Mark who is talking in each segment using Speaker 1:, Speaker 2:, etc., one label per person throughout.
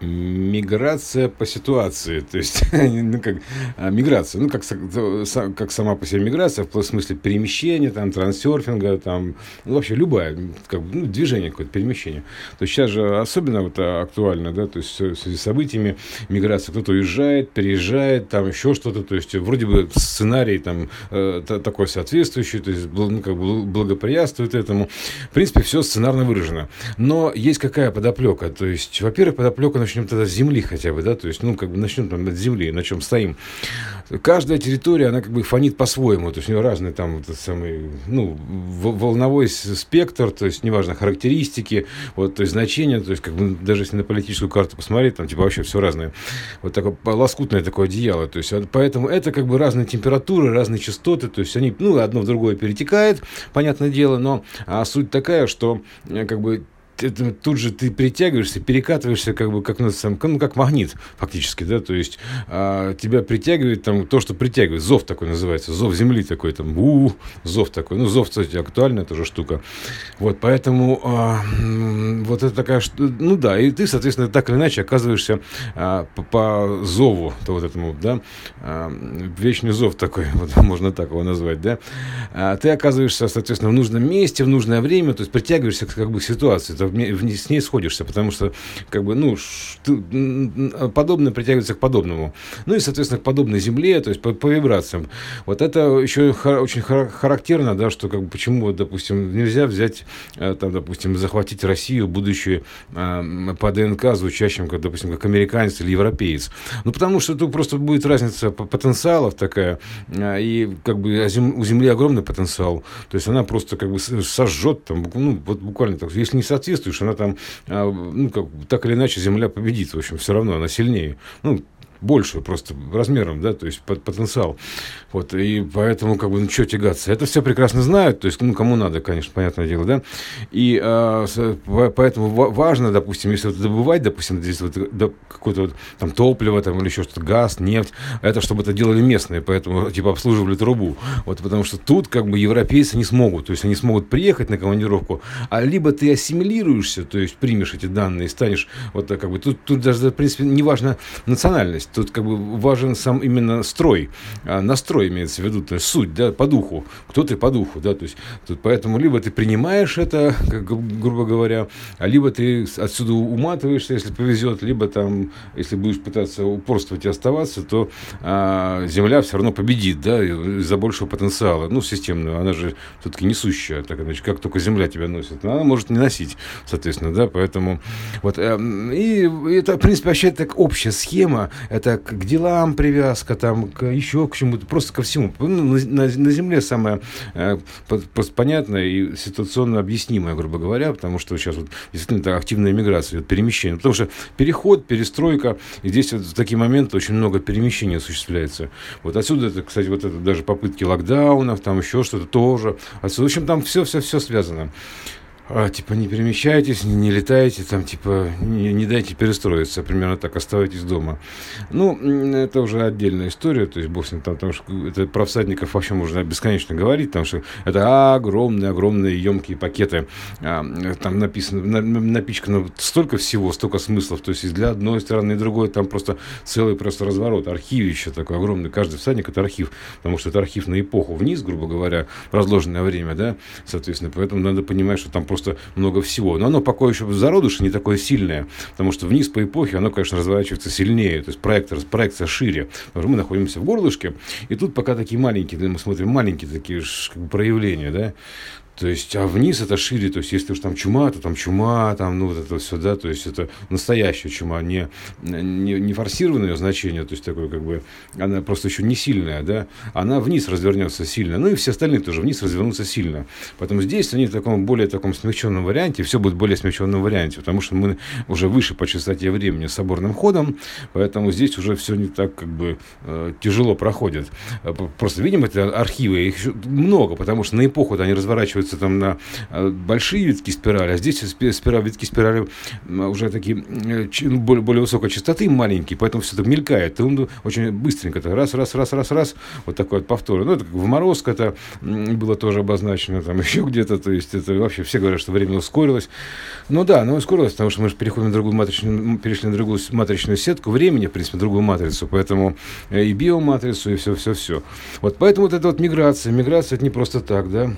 Speaker 1: Миграция по ситуации, то есть, ну, как, а, миграция, ну, как, как сама по себе миграция, в смысле перемещения, там, трансерфинга, там, ну, вообще любая, как бы, ну, движение какое-то, перемещение. То есть сейчас же особенно вот актуально, да, то есть в связи с событиями миграция, кто-то уезжает, переезжает, там еще что-то, то есть вроде бы сценарий там э, такой соответствующий, то есть, ну, как бы благоприятствует этому. В принципе, все сценарно выражено. Но есть какая подоплека, то есть, во-первых, подоплека начнем тогда с земли хотя бы, да, то есть, ну, как бы начнем там от земли, на чем стоим. Каждая территория, она как бы фонит по-своему, то есть у нее разный там вот самый, ну, волновой спектр, то есть, неважно, характеристики, вот, то есть, значения, то есть, как бы, даже если на политическую карту посмотреть, там, типа, вообще все разное. Вот такое лоскутное такое одеяло, то есть, поэтому это как бы разные температуры, разные частоты, то есть, они, ну, одно в другое перетекает, понятное дело, но а суть такая, что, э, как бы, это, тут же ты притягиваешься, перекатываешься, как бы, как, ну, ну, как магнит, фактически, да, то есть а, тебя притягивает там то, что притягивает, зов такой называется, зов земли такой, там, у, -у зов такой, ну, зов, кстати, актуальная тоже штука, вот, поэтому а, вот это такая, ну, да, и ты, соответственно, так или иначе оказываешься а, по, по зову, то вот этому, да, а, вечный зов такой, вот, можно так его назвать, да, а, ты оказываешься, соответственно, в нужном месте, в нужное время, то есть притягиваешься, как бы, к ситуации, с ней сходишься, потому что, как бы, ну, подобное притягивается к подобному. Ну и, соответственно, к подобной земле, то есть по, по вибрациям. Вот это еще очень характерно, да, что, как бы, почему, допустим, нельзя взять, э, там, допустим, захватить Россию, будучи э, по ДНК звучащим, как, допустим, как американец или европеец. Ну, потому что тут просто будет разница потенциалов такая, э, и, как бы, у Земли огромный потенциал. То есть она просто, как бы, сожжет, там, ну, вот буквально так, если не соответствует соответствуешь, она там, а, ну, как, так или иначе, Земля победит. В общем, все равно она сильнее. Ну, больше просто размером, да, то есть потенциал. Вот, и поэтому, как бы, ну, что тягаться. Это все прекрасно знают, то есть, ну, кому надо, конечно, понятное дело, да. И а, поэтому важно, допустим, если вот добывать, допустим, здесь вот да, какое-то вот там топливо там, или еще что-то, газ, нефть, это чтобы это делали местные, поэтому, типа, обслуживали трубу. Вот, потому что тут, как бы, европейцы не смогут, то есть, они смогут приехать на командировку, а либо ты ассимилируешься, то есть, примешь эти данные и станешь, вот, как бы, тут, тут даже, в принципе, неважно национальность, есть тут как бы важен сам именно строй, а настрой имеется в виду, то есть суть, да, по духу, кто ты по духу, да, то есть тут поэтому либо ты принимаешь это, как, грубо говоря, а либо ты отсюда уматываешься, если повезет, либо там, если будешь пытаться упорствовать и оставаться, то а, Земля все равно победит, да, из-за большего потенциала, ну, системную, она же все-таки несущая, так иначе, как только Земля тебя носит, она может не носить, соответственно, да, поэтому вот, эм, и это, в принципе, вообще так общая схема, это к делам привязка, там, к, еще к чему-то, просто ко всему. Ну, на, на, Земле самое э, понятное и ситуационно объяснимое, грубо говоря, потому что сейчас вот действительно активная миграция, перемещение. Потому что переход, перестройка, и здесь вот в такие моменты очень много перемещений осуществляется. Вот отсюда, это, кстати, вот это даже попытки локдаунов, там еще что-то тоже. Отсюда, в общем, там все-все-все связано а, типа, не перемещайтесь, не, не летайте, там, типа, не, не дайте перестроиться, примерно так, оставайтесь дома. Ну, это уже отдельная история, то есть, бог с ним, там, потому что это про всадников вообще можно бесконечно говорить, потому что это огромные-огромные емкие пакеты, а, там написано, на, напичкано столько всего, столько смыслов, то есть, и для одной стороны, и другой, там просто целый просто разворот, архивище такой огромный, каждый всадник это архив, потому что это архив на эпоху вниз, грубо говоря, разложенное время, да, соответственно, поэтому надо понимать, что там просто просто много всего. Но оно пока еще в зародыше не такое сильное, потому что вниз по эпохе оно, конечно, разворачивается сильнее, то есть проект, проекция шире. Мы находимся в горлышке, и тут пока такие маленькие, мы смотрим маленькие такие как бы, проявления, да, то есть, а вниз это шире, то есть, если уж там чума, то там чума, там, ну, вот это все, да, то есть, это настоящая чума, не, не, не форсированное значение, то есть, такое, как бы, она просто еще не сильная, да, она вниз развернется сильно, ну, и все остальные тоже вниз развернутся сильно. Поэтому здесь они в таком более таком смягченном варианте, все будет в более смягченном варианте, потому что мы уже выше по частоте времени соборным ходом, поэтому здесь уже все не так, как бы, э, тяжело проходит. Просто видим, это архивы, их много, потому что на эпоху они разворачиваются ориентируется там на э, большие витки спирали, а здесь спираль, витки спирали уже такие ну, более, более высокой частоты, маленькие, поэтому все так мелькает. И он очень быстренько, то раз, раз, раз, раз, раз, вот такой вот повтор. Ну, это в морозко это было тоже обозначено, там еще где-то, то есть это вообще все говорят, что время ускорилось. Ну да, оно ускорилось, потому что мы же переходим на другую матричную, перешли на другую матричную сетку времени, в принципе, другую матрицу, поэтому и биоматрицу, и все-все-все. Вот поэтому вот эта вот миграция, миграция это не просто так, да,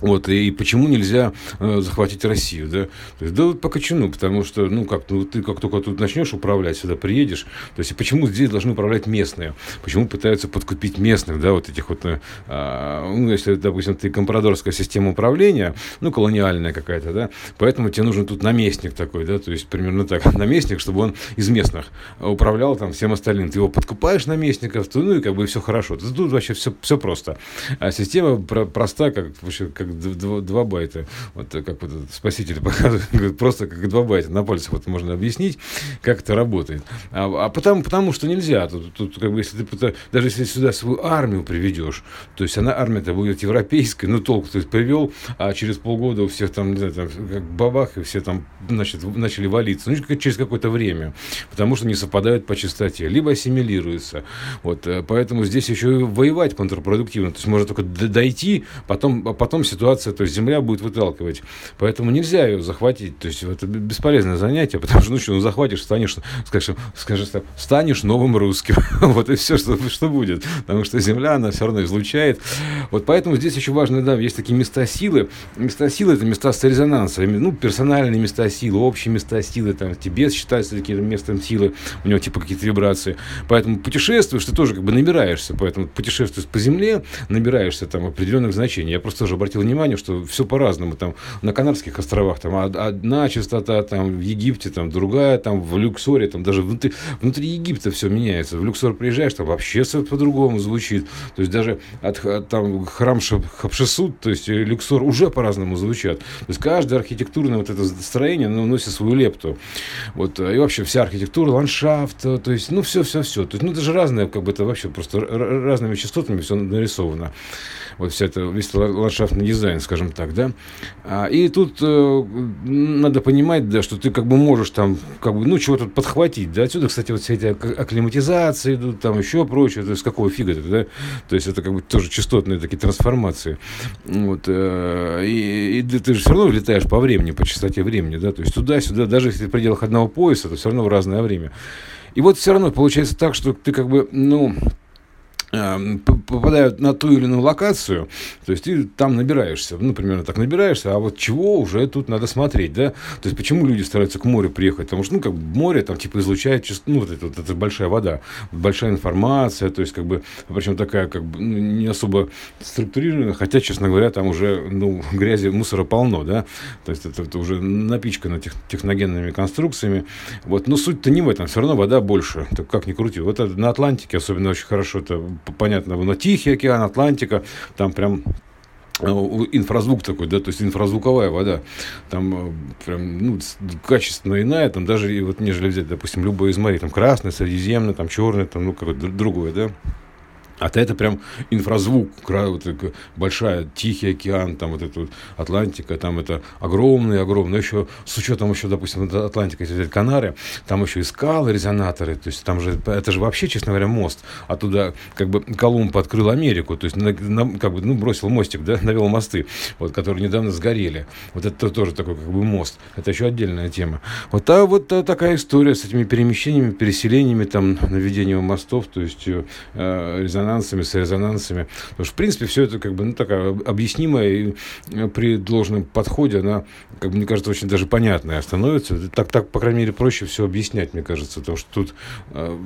Speaker 1: вот, и почему нельзя э, захватить Россию, да? То есть, да вот по кочану, потому что, ну, как, ну, ты как только тут начнешь управлять, сюда приедешь, то есть, почему здесь должны управлять местные? Почему пытаются подкупить местных, да, вот этих вот, э, а, ну, если, допустим, ты компрадорская система управления, ну, колониальная какая-то, да, поэтому тебе нужен тут наместник такой, да, то есть, примерно так, наместник, чтобы он из местных управлял там всем остальным. Ты его подкупаешь наместников, то, ну, и как бы все хорошо. Тут вообще все, все просто. А система про- проста, как, вообще, как как два байта. Вот э, как вот спаситель показывает, просто как два байта на пальцах вот можно объяснить, как это работает. А, а потому, потому что нельзя. Тут, тут как бы если ты даже если сюда свою армию приведешь, то есть она армия-то будет европейская, ну толк ты привел, а через полгода у всех там, не знаю, там как бабах, и все там значит, начали валиться. Ну, через какое-то время. Потому что не совпадают по частоте. Либо ассимилируются. Вот, э, поэтому здесь еще и воевать контрпродуктивно. То есть можно только дойти, потом, а потом ситуация то есть земля будет выталкивать. Поэтому нельзя ее захватить. То есть это бесполезное занятие, потому что ну что, ну захватишь, станешь, скажем, скажешь так, станешь новым русским. вот и все, что, что будет. Потому что земля, она все равно излучает. Вот поэтому здесь еще важно, да, есть такие места силы. Места силы это места с резонансом. Ну, персональные места силы, общие места силы. Там Тибет считается таким местом силы. У него типа какие-то вибрации. Поэтому путешествуешь, ты тоже как бы набираешься. Поэтому путешествуешь по земле, набираешься там определенных значений. Я просто тоже обратил внимание, что все по-разному. Там на Канарских островах там одна частота, там в Египте там другая, там в Люксоре, там даже внутри, внутри Египта все меняется. В Люксор приезжаешь, там вообще все по-другому звучит. То есть даже от, там храм Хапшесут, то есть Люксор уже по-разному звучат. То есть каждое архитектурное вот это строение, оно носит свою лепту. Вот, и вообще вся архитектура, ландшафт, то есть, ну, все-все-все. То есть, ну, это разное, как бы это вообще просто разными частотами все нарисовано. Вот вся это, весь ландшафтный дизайн, скажем так, да. А, и тут э, надо понимать, да, что ты как бы можешь там, как бы, ну, чего-то подхватить, да. Отсюда, кстати, вот все эти акклиматизации идут, там еще прочее, то есть какого фига это, да. То есть это как бы тоже частотные такие трансформации. Вот. Э, и, и ты же все равно летаешь по времени, по частоте времени, да. То есть туда-сюда, даже если в пределах одного пояса, то все равно в разное время. И вот все равно получается так, что ты как бы, ну, попадают на ту или иную локацию, то есть ты там набираешься, ну, примерно так набираешься, а вот чего уже тут надо смотреть, да, то есть почему люди стараются к морю приехать, потому что, ну, как море там, типа, излучает, ну, вот это, вот это большая вода, большая информация, то есть, как бы, причем такая, как бы, ну, не особо структурированная, хотя, честно говоря, там уже, ну, грязи, мусора полно, да, то есть, это, это уже напичкано тех, техногенными конструкциями, вот, но суть-то не в этом, все равно вода больше, так как ни крути, вот это, на Атлантике особенно очень хорошо это понятно, но Тихий океан, Атлантика, там прям э, инфразвук такой, да, то есть инфразвуковая вода, там э, прям, ну, качественно иная, там даже, вот, нежели взять, допустим, любое из морей, там красное, средиземное, там черное, там, ну, какое-то другое, да, а то это прям инфразвук, вот, большая, Тихий океан, там вот эта вот Атлантика, там это огромный, огромный, еще с учетом еще, допустим, Атлантика, если взять Канары, там еще и скалы, резонаторы, то есть там же, это же вообще, честно говоря, мост, оттуда как бы Колумб открыл Америку, то есть на, на, как бы, ну, бросил мостик, да, навел мосты, вот, которые недавно сгорели, вот это тоже такой как бы мост, это еще отдельная тема. Вот, а вот а, такая история с этими перемещениями, переселениями, там, наведением мостов, то есть э, резонатор резонансами, с резонансами. Потому что, в принципе, все это как бы, ну, такая объяснимая и э, при должном подходе она, как бы, мне кажется, очень даже понятная становится. Так, так, по крайней мере, проще все объяснять, мне кажется, потому что тут э,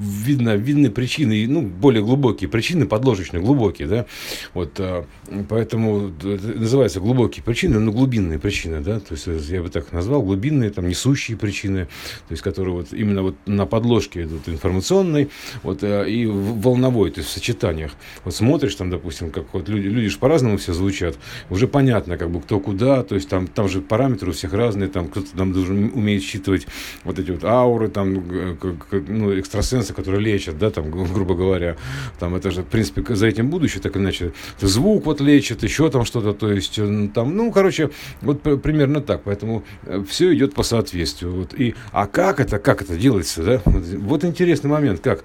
Speaker 1: видно, видны причины, ну, более глубокие причины, подложечные, глубокие, да, вот, э, поэтому называется глубокие причины, но глубинные причины, да, то есть я бы так назвал, глубинные, там, несущие причины, то есть которые вот именно вот на подложке идут информационной, вот, э, и волновой, то есть сочетаниях. Вот смотришь там, допустим, как вот люди, люди же по-разному все звучат, уже понятно, как бы кто куда, то есть там, там же параметры у всех разные, там кто-то там должен уметь считывать вот эти вот ауры, там, ну, экстрасенсы, которые лечат, да, там, грубо говоря, там это же, в принципе, за этим будущее, так иначе, звук вот лечит, еще там что-то, то есть там, ну, короче, вот примерно так, поэтому э, все идет по соответствию. Вот. И, а как это, как это делается, да? Вот интересный момент, как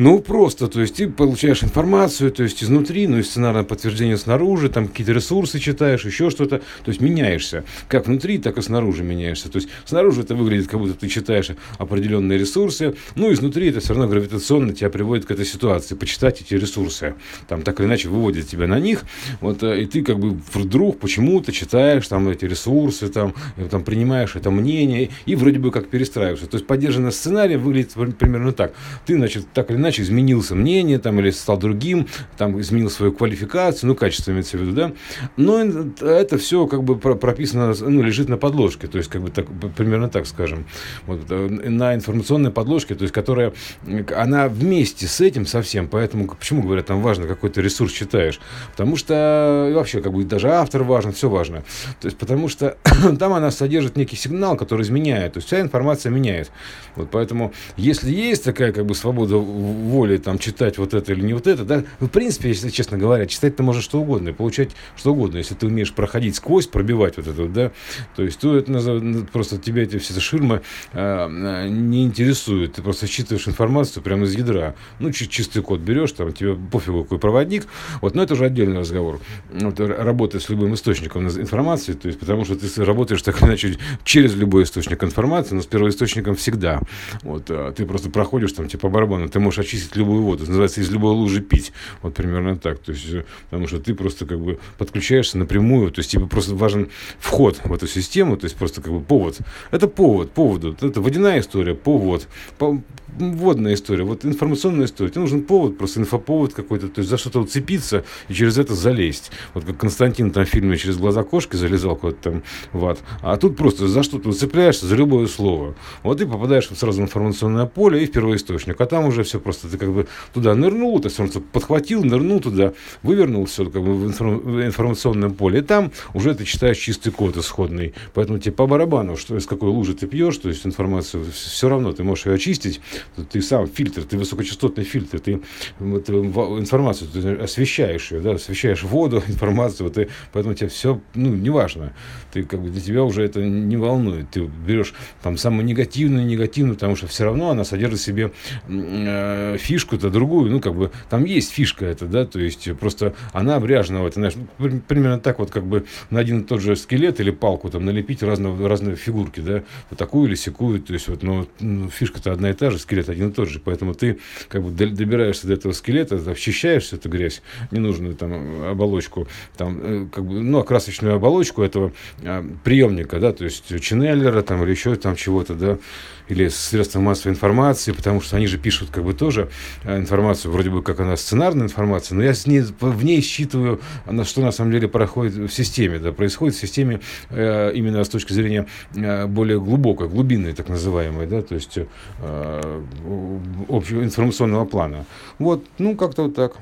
Speaker 1: ну, просто, то есть ты получаешь информацию, то есть изнутри, ну и сценарное подтверждение снаружи, там какие-то ресурсы читаешь, еще что-то, то есть меняешься. Как внутри, так и снаружи меняешься. То есть снаружи это выглядит, как будто ты читаешь определенные ресурсы, ну, изнутри это все равно гравитационно тебя приводит к этой ситуации, почитать эти ресурсы. Там так или иначе выводит тебя на них, вот, э, и ты как бы вдруг почему-то читаешь там эти ресурсы, там, там принимаешь это мнение, и вроде бы как перестраиваешься. То есть поддержанный сценарий выглядит примерно так. Ты, значит, так или иначе изменился мнение там, или стал другим, там, изменил свою квалификацию, ну, качество имеется в виду, да. Но это все как бы прописано, ну, лежит на подложке, то есть как бы так, примерно так скажем. Вот, э, на информационной подложке, то есть которая, она вместе с этим совсем, поэтому почему говорят, там важно, какой то ресурс читаешь, потому что вообще как бы даже автор важен, все важно. То есть потому что там она содержит некий сигнал, который изменяет, то есть вся информация меняет. Вот поэтому, если есть такая как бы свобода воли там читать вот это или не вот это, да, ну, в принципе, если честно говоря, читать ты можешь что угодно и получать что угодно, если ты умеешь проходить сквозь, пробивать вот это, да, то есть то это ну, просто тебя эти все ширмы а, не интересуют, ты просто считываешь информацию прямо из ядра, ну, чистый код берешь, там, тебе пофигу какой проводник, вот, но это уже отдельный разговор, вот, работая с любым источником информации, то есть потому что ты работаешь так иначе через любой источник информации, но с первоисточником всегда, вот, а ты просто проходишь там, типа барабана, ты можешь очистить любую воду. Это называется из любой лужи пить. Вот примерно так. То есть, э, потому что ты просто как бы подключаешься напрямую. То есть тебе просто важен вход в эту систему, то есть просто как бы повод. Это повод, поводу. Это водяная история, повод. Водная история, вот информационная история. Тебе нужен повод, просто инфоповод какой-то, то есть за что-то уцепиться и через это залезть. Вот как Константин там в фильме через глаза кошки залезал куда-то там в ад. А тут просто за что-то уцепляешься, за любое слово. Вот ты попадаешь сразу в информационное поле и в первоисточник. А там уже все просто, ты как бы туда нырнул, то есть подхватил, нырнул туда, вывернул все как бы в информационном поле. И там уже ты читаешь чистый код исходный. Поэтому тебе по барабану, что из какой лужи ты пьешь, то есть информацию, все равно ты можешь ее очистить. Ты сам фильтр, ты высокочастотный фильтр, ты вот, информацию ты освещаешь ее, да, освещаешь воду, информацию, ты, поэтому тебе все, ну, неважно. Ты как бы для тебя уже это не волнует. Ты берешь там самую негативную, негативную, потому что все равно она содержит в себе э, фишку-то другую, ну, как бы, там есть фишка это, да, то есть просто она обряжена в это, знаешь, ну, примерно так вот, как бы на один и тот же скелет или палку там налепить разного, разные фигурки, да, вот такую или секую, то есть вот, но ну, фишка-то одна и та же, скелет один и тот же, поэтому ты как бы добираешься до этого скелета, очищаешь всю эту грязь, ненужную там оболочку, там, э, как бы, ну, окрасочную оболочку этого а, приемника, да, то есть ченнеллера там или еще там чего-то, да, или средства массовой информации, потому что они же пишут как бы тоже э, информацию, вроде бы как она сценарная информация, но я с ней, в ней считываю, что на самом деле происходит в системе, да, происходит в системе э, именно с точки зрения э, более глубокой, глубинной, так называемой, да, то есть общего информационного плана. Вот, ну, как-то вот так.